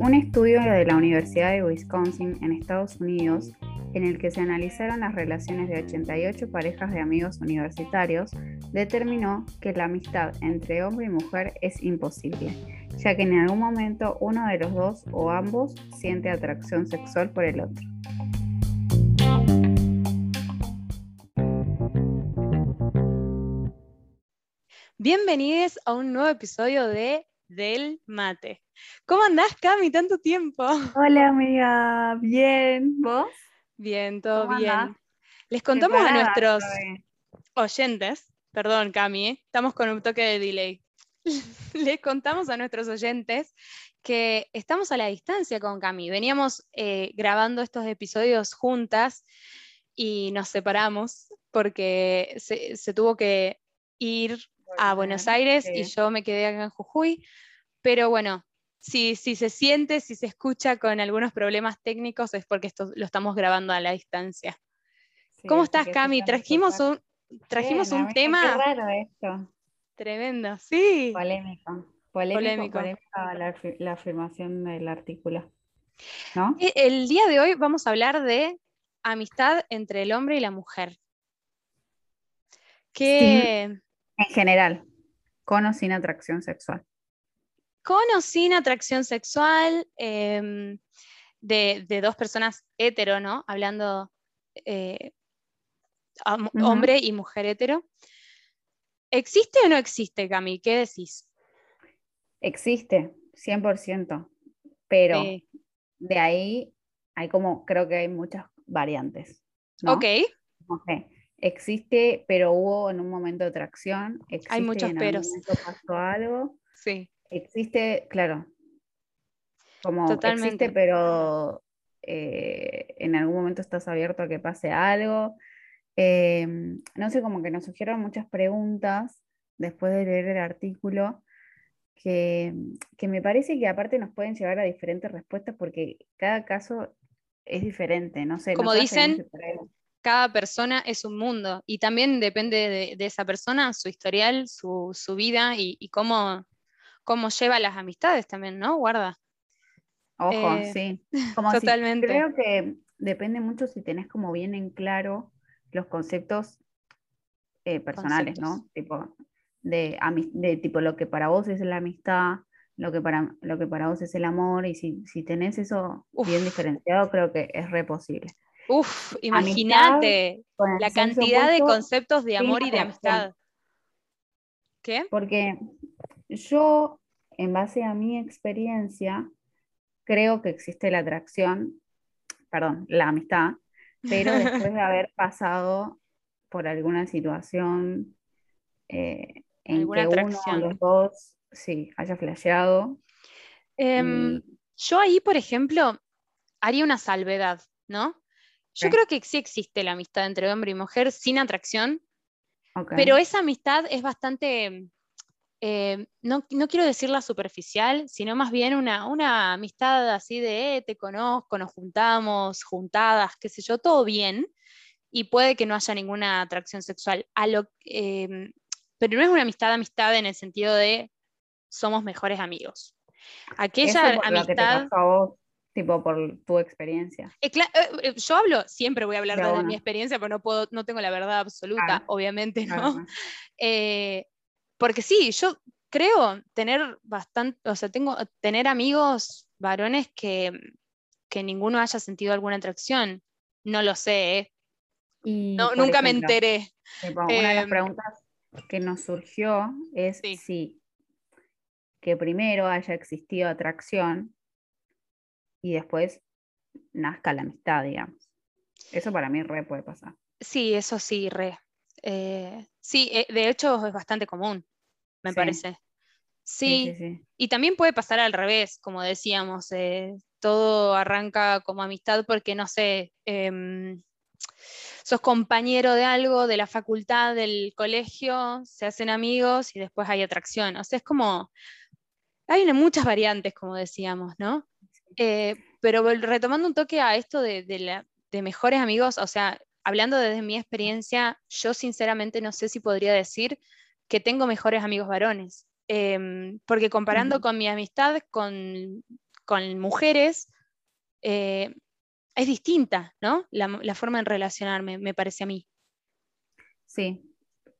Un estudio de la Universidad de Wisconsin en Estados Unidos, en el que se analizaron las relaciones de 88 parejas de amigos universitarios, determinó que la amistad entre hombre y mujer es imposible, ya que en algún momento uno de los dos o ambos siente atracción sexual por el otro. Bienvenidos a un nuevo episodio de Del Mate. ¿Cómo andás, Cami? Tanto tiempo. Hola, amiga. Bien. ¿Vos? Bien, todo bien. Les contamos a nuestros oyentes, perdón, Cami, ¿eh? estamos con un toque de delay. Les contamos a nuestros oyentes que estamos a la distancia con Cami. Veníamos eh, grabando estos episodios juntas y nos separamos porque se tuvo que ir a Buenos Aires y yo me quedé acá en Jujuy. Pero bueno, si, si se siente, si se escucha con algunos problemas técnicos es porque esto lo estamos grabando a la distancia. ¿Cómo estás, Cami? Trajimos un, trajimos un tema. Qué raro esto. Tremendo, sí. Polémico. Polémico, la, la, afirmación del artículo. ¿no? E, el día de hoy vamos a hablar de amistad entre el hombre y la mujer. Que en general, con o sin atracción sexual. Con o sin atracción sexual em, de, dos personas hetero, ¿no? Hablando eh, hombre y mujer hetero. ¿Existe o no existe, Cami? ¿Qué decís? Existe, 100%, pero de ahí hay como, creo que hay muchas variantes. Ok. okay existe, pero hubo en un momento de atracción. Hay muchos peros. pasó algo. Sí. Existe, claro. Como existe, pero eh, en algún momento estás abierto a que pase algo. Em, no sé, como que nos surgieron muchas preguntas después de leer el artículo. Que, que, me parece que aparte nos pueden llevar a diferentes respuestas porque cada caso es diferente, no sé. Como dicen, cada persona es un mundo y también depende de, esa persona, su historial, su, vida y, cómo, cómo, lleva las amistades también, ¿no? Guarda. Ojo, eh, sí. totalmente. creo que depende mucho si tenés como bien en claro los conceptos eh, personales, ¿no? Tipo de, de, tipo lo que para vos es la amistad, lo que para, lo que para vos es el amor, y si, si tenés eso bien diferenciado, creo que es re posible. Uf, imagínate la cantidad de conceptos de amor y de amistad. ¿Qué? Porque yo, en base a mi experiencia, creo que existe la atracción, perdón, la amistad, pero después de haber pasado por alguna situación eh, en que uno o los dos sí, haya flasheado. Em, yo ahí, por ejemplo, haría una salvedad, ¿no? Yo creo que sí existe la amistad entre hombre y mujer sin atracción, pero esa amistad es bastante, eh, no, quiero decirla superficial, sino más bien una, una amistad así de eh, te conozco, nos juntamos, juntadas, qué sé yo, todo bien, y puede que no haya ninguna atracción sexual. A lo, em, pero no es una amistad, amistad en el sentido de somos mejores amigos. Aquella amistad tipo por tu experiencia. Eh, eh, eh, yo hablo, siempre voy a hablar de, mi experiencia, pero no puedo, no tengo la verdad absoluta, obviamente, ¿no? porque sí, yo creo tener bastante, o sea, tengo tener amigos varones que, que ninguno haya sentido alguna atracción. No lo sé, no, nunca me enteré. una de las em, preguntas que nos surgió es si que primero haya existido atracción y después nazca la amistad, digamos. Eso para mí re puede pasar. Sí, eso sí, re. Eh, sí, eh, de hecho es bastante común, me parece. Sí, y también puede pasar al revés, como decíamos, eh, todo arranca como amistad porque, no sé, em, sos compañero de algo, de la facultad, del colegio, se hacen amigos y después hay atracción. O sea, es como, hay muchas variantes, como decíamos, ¿no? Eh, pero retomando un toque a esto de, mejores amigos, o sea, hablando desde mi experiencia, yo sinceramente no sé si podría decir que tengo mejores amigos varones. em, porque comparando con mi amistad con, mujeres, eh, es distinta, ¿no? La, forma de relacionarme, me parece a mí. Sí.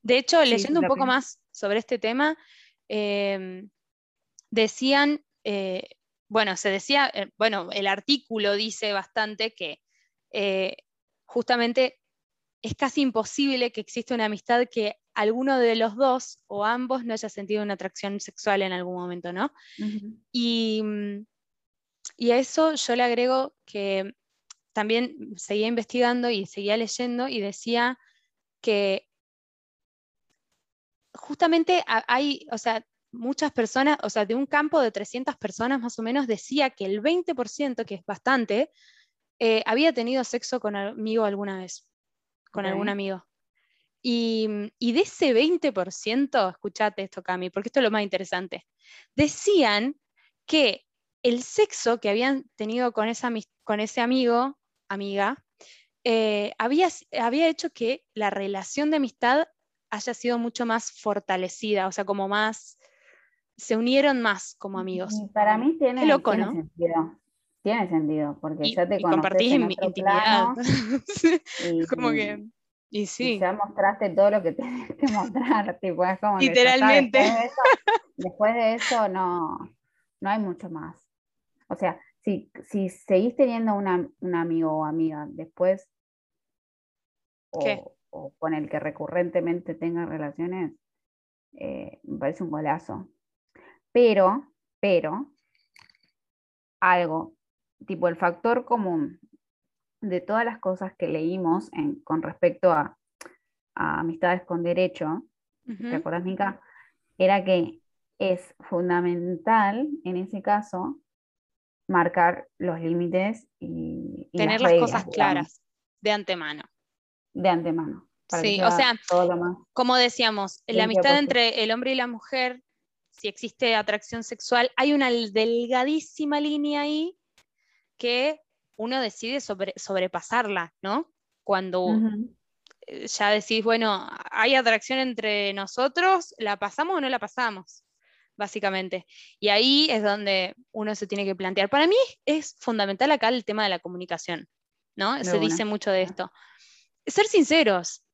De hecho, leyendo un poco más sobre este tema, em, decían, eh, bueno, se decía, eh, bueno, el artículo dice bastante que justamente es casi imposible que exista una amistad que alguno de los dos o ambos no haya sentido una atracción sexual en algún momento, ¿no? y, y, a eso yo le agrego que también seguía investigando y seguía leyendo y decía que justamente hay, o sea, muchas personas, o sea, de un campo de 300 personas más o menos, decía que el 20%, que es bastante, eh, había tenido sexo con amigo alguna vez con algún amigo. Y, de ese 20%, escúchate esto, Cami, porque esto es lo más interesante, decían que el sexo que habían tenido con, esa, con ese amigo, amiga, eh, había, había hecho que la relación de amistad haya sido mucho más fortalecida, o sea, como más, se unieron más como amigos. Para mí tiene, sentido. Tiene sentido, porque ya te y compartís en intimidad. y, como que. Y sí. ya mostraste todo lo que tienes que mostrar. tipo, es como Literalmente. después, de eso, no, no hay mucho más. O sea, si, si seguís teniendo una, un amigo o amiga después, o, o, con el que recurrentemente tengas relaciones, eh, me parece un golazo. Pero, pero, algo tipo el factor común de todas las cosas que leímos con respecto a, amistades con derecho, ¿te acuerdas, Mica? Era que es fundamental en ese caso marcar los límites y, tener las, cosas claras de antemano. De antemano. Sí, o sea, como decíamos, la amistad entre el hombre y la mujer, si existe atracción sexual, hay una delgadísima línea ahí que uno decide sobre, sobrepasarla, ¿no? Cuando eh, ya decís, bueno, hay atracción entre nosotros, ¿la pasamos o no la pasamos? Básicamente. Y ahí es donde uno se tiene que plantear. Para mí es fundamental acá el tema de la comunicación, ¿no? se dice mucho de esto. Ser sinceros.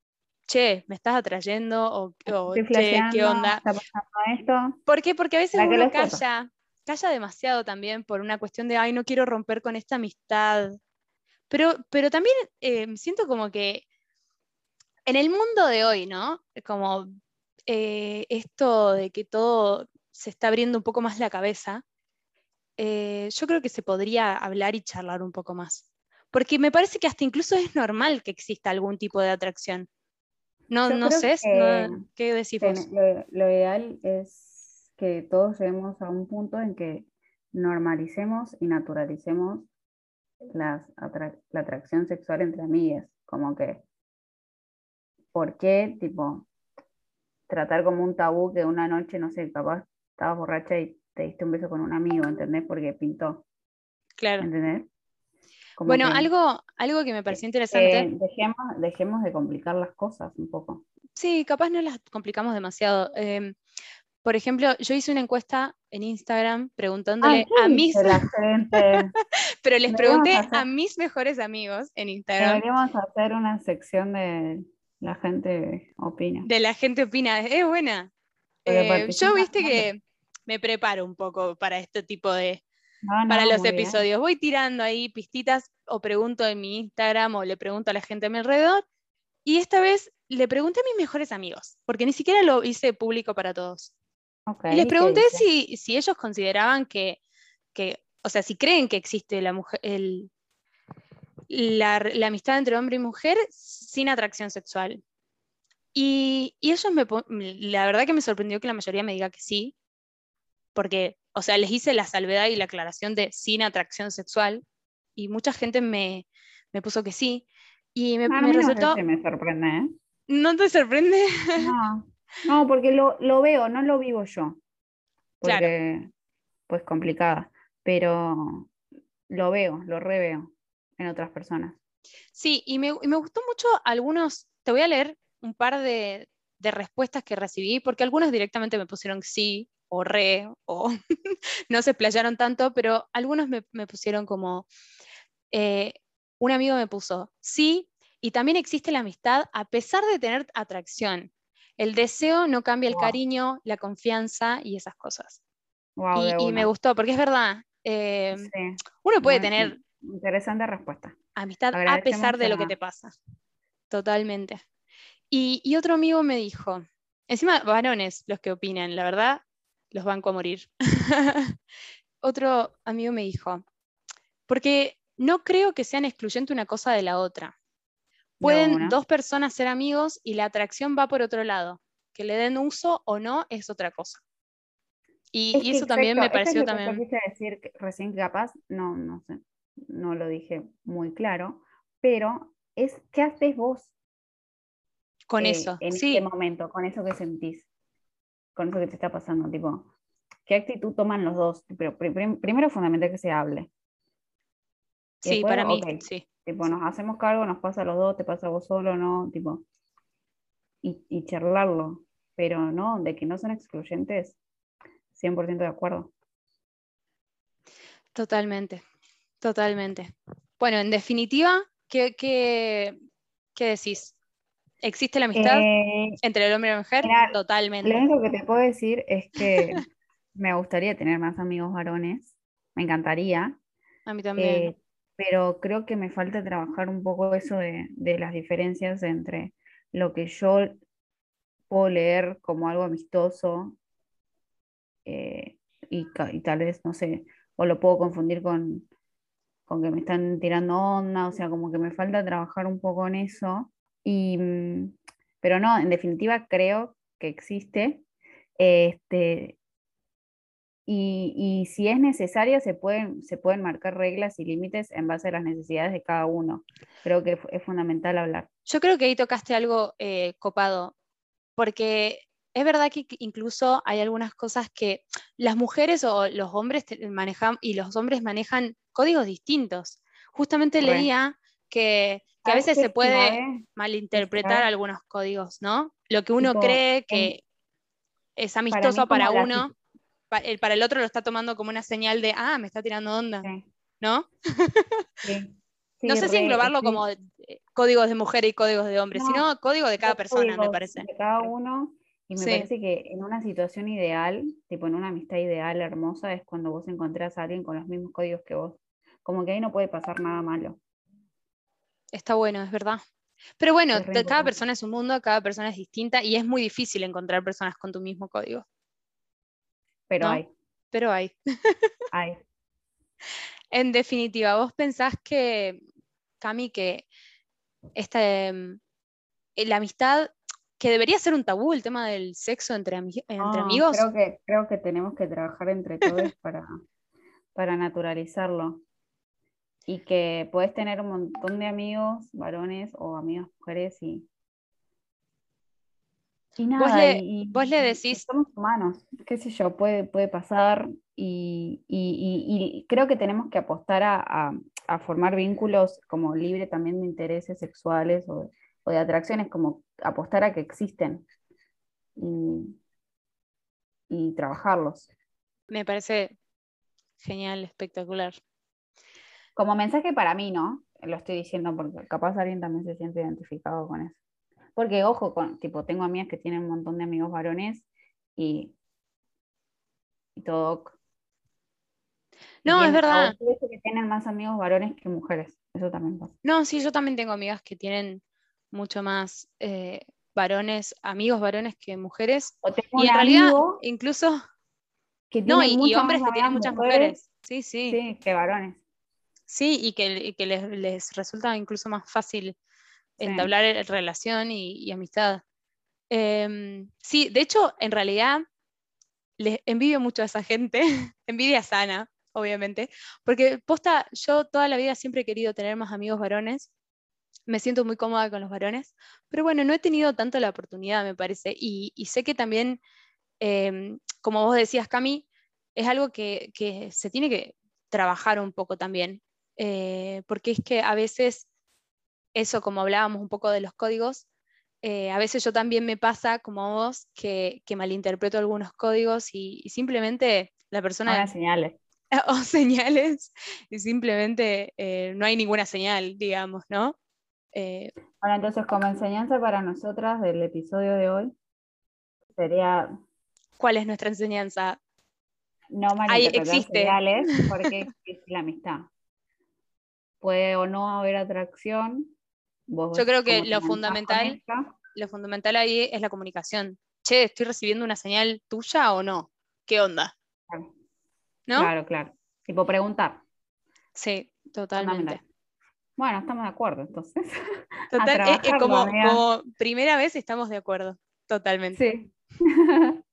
Che, me estás atrayendo o, che, ¿qué onda? Esto? ¿Por qué? Porque a veces uno calla, calla demasiado también por una cuestión de, ay, no quiero romper con esta amistad. Pero, pero también eh, siento como que en el mundo de hoy, ¿no? Como eh, esto de que todo se está abriendo un poco más la cabeza, eh, yo creo que se podría hablar y charlar un poco más. Porque me parece que hasta incluso es normal que exista algún tipo de atracción. No, no sé, ¿qué decís lo ideal es que todos lleguemos a un punto en que normalicemos y naturalicemos la atracción sexual entre amigas, como que, ¿por qué, tipo, tratar como un tabú que una noche, no sé, capaz estabas borracha y te diste un beso con un amigo, ¿entendés? Porque pintó. Claro. ¿Entendés? Bueno, algo, algo que me pareció interesante. dejemos, dejemos de complicar las cosas un poco. Sí, capaz no las complicamos demasiado. Eh, por ejemplo, yo hice una encuesta en Instagram preguntándole a mis... Pero les pregunté a mis mejores amigos en Instagram. Deberíamos hacer una sección de la gente opina. De la gente opina, es buena. Eh, yo viste que me preparo un poco para este tipo de... para los episodios. Voy tirando ahí pistitas o pregunto en mi Instagram o le pregunto a la gente a mi alrededor. Y esta vez le pregunté a mis mejores amigos, porque ni siquiera lo hice público para todos y les pregunté si, ellos consideraban que, o sea, si creen que existe la, mujer, la, amistad entre hombre y mujer sin atracción sexual. Y, ellos me, la verdad que me sorprendió que la mayoría me diga que sí, porque, o sea, les hice la salvedad y la aclaración de sin atracción sexual, y mucha gente me, puso que sí. Y me, me resultó... No me sorprende, ¿eh? ¿No te sorprende? No. No, porque lo, veo, no lo vivo yo. Porque, pues complicada. Pero lo veo, lo reveo en otras personas. Sí, y me, gustó mucho algunos, te voy a leer un par de, respuestas que recibí, porque algunos directamente me pusieron sí, o re, o no se explayaron tanto, pero algunos me, pusieron como, eh, un amigo me puso, sí, y también existe la amistad a pesar de tener atracción. El deseo no cambia el cariño, la confianza y esas cosas. y, me gustó, porque es verdad, eh, uno puede tener... Interesante respuesta. Amistad a pesar de lo que te pasa. Totalmente. Y, otro amigo me dijo, encima varones los que opinan, la verdad, los banco a morir. otro amigo me dijo, porque no creo que sean excluyente una cosa de la otra. Pueden dos personas ser amigos y la atracción va por otro lado. Que le den uso o no es otra cosa. Y, eso también me pareció es también. Quise decir recién capaz, no, no sé, no lo dije muy claro, pero es ¿qué haces vos? Con eh, eso. En este momento, con eso que sentís, con eso que te está pasando, tipo, ¿qué actitud toman los dos? Pero primero fundamental que se hable. Sí, para mí, sí. Tipo, nos hacemos cargo, nos pasa a los dos, te pasa a vos solo, ¿no? Tipo, y, y charlarlo, pero no, de que no son excluyentes, 100% de acuerdo. Totalmente, totalmente. Bueno, en definitiva, ¿qué, qué, qué decís? ¿Existe la amistad eh, entre el hombre y la mujer? Totalmente. Lo único que te puedo decir es que me gustaría tener más amigos varones, me encantaría. A mí también. Eh, pero creo que me falta trabajar un poco eso de, las diferencias entre lo que yo puedo leer como algo amistoso eh, y, tal vez, no sé, o lo puedo confundir con, con que me están tirando onda, o sea, como que me falta trabajar un poco en eso. Y, mm, pero no, en definitiva creo que existe. Este, y, si es necesario, se pueden, se pueden marcar reglas y límites en base a las necesidades de cada uno. Creo que es fundamental hablar. Yo creo que ahí tocaste algo eh, copado, porque es verdad que incluso hay algunas cosas que las mujeres o los hombres manejan y los hombres manejan códigos distintos. Justamente leía que, a veces se puede malinterpretar algunos códigos, ¿no? Lo que uno cree que es amistoso para uno para el otro lo está tomando como una señal de, ah, me está tirando onda, ¿no? no sé si englobarlo como eh, códigos de mujer y códigos de hombre, sino código de cada persona, me parece. De cada uno, y me parece que en una situación ideal, tipo en una amistad ideal, hermosa, es cuando vos encontrás a alguien con los mismos códigos que vos. Como que ahí no puede pasar nada malo. Está bueno, es verdad. Pero bueno, cada persona es un mundo, cada persona es distinta y es muy difícil encontrar personas con tu mismo código. Pero hay. Pero hay. hay. En definitiva, ¿vos pensás que, Cami, que esta, em, eh, la amistad, que debería ser un tabú el tema del sexo entre, entre amigos? Creo que, creo que tenemos que trabajar entre todos para, para naturalizarlo. Y que puedes tener un montón de amigos, varones o amigas mujeres, y y nada, vos le, decís... Somos humanos, qué sé yo, puede, puede pasar y, creo que tenemos que apostar a, formar vínculos como libre también de intereses sexuales o, de atracciones, como apostar a que existen y, trabajarlos. Me parece genial, espectacular. Como mensaje para mí, ¿no? Lo estoy diciendo porque capaz alguien también se siente identificado con eso. Porque, ojo, con, tipo, tengo amigas que tienen un montón de amigos varones y, y todo. No, es verdad. que tienen más amigos varones que mujeres. Eso también pasa. No, sí, yo también tengo amigas que tienen mucho más eh, varones, amigos varones que mujeres. y en realidad, incluso. no, y, hombres que tienen muchas mujeres. Sí, sí. Sí, que varones. Sí, y que, les, les, resulta incluso más fácil entablar relación y, amistad. Em, sí, de hecho, en realidad, les envidio mucho a esa gente, envidia sana, obviamente, porque posta, yo toda la vida siempre he querido tener más amigos varones, me siento muy cómoda con los varones, pero bueno, no he tenido tanto la oportunidad, me parece, y, sé que también, em, como vos decías, Cami, es algo que, se tiene que trabajar un poco también, eh, porque es que a veces eso, como hablábamos un poco de los códigos, eh, a veces yo también me pasa, como vos, que, malinterpreto algunos códigos y, simplemente la persona... señales. O señales, y simplemente eh, no hay ninguna señal, digamos, ¿no? Bueno, entonces como enseñanza para nosotras del episodio de hoy, sería... ¿Cuál es nuestra enseñanza? No malinterpretar señales porque existe la amistad. Puede o no haber atracción, yo creo que lo fundamental, lo fundamental ahí es la comunicación. Che, ¿estoy recibiendo una señal tuya o no? ¿Qué onda? Claro. ¿No? Claro, claro. Tipo preguntar. Sí, totalmente. Bueno, estamos de acuerdo entonces. Total, es, como, como primera vez estamos de acuerdo, totalmente. Sí.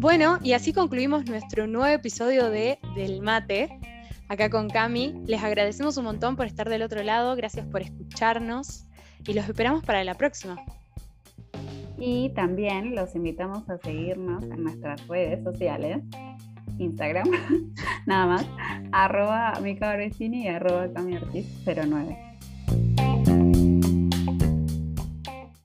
Bueno, y así concluimos nuestro nuevo episodio de Del Mate, acá con Cami. Les agradecemos un montón por estar del otro lado, gracias por escucharnos y los esperamos para la próxima. Y también los invitamos a seguirnos en nuestras redes sociales, Instagram, nada más, arroba y arroba Cami 09.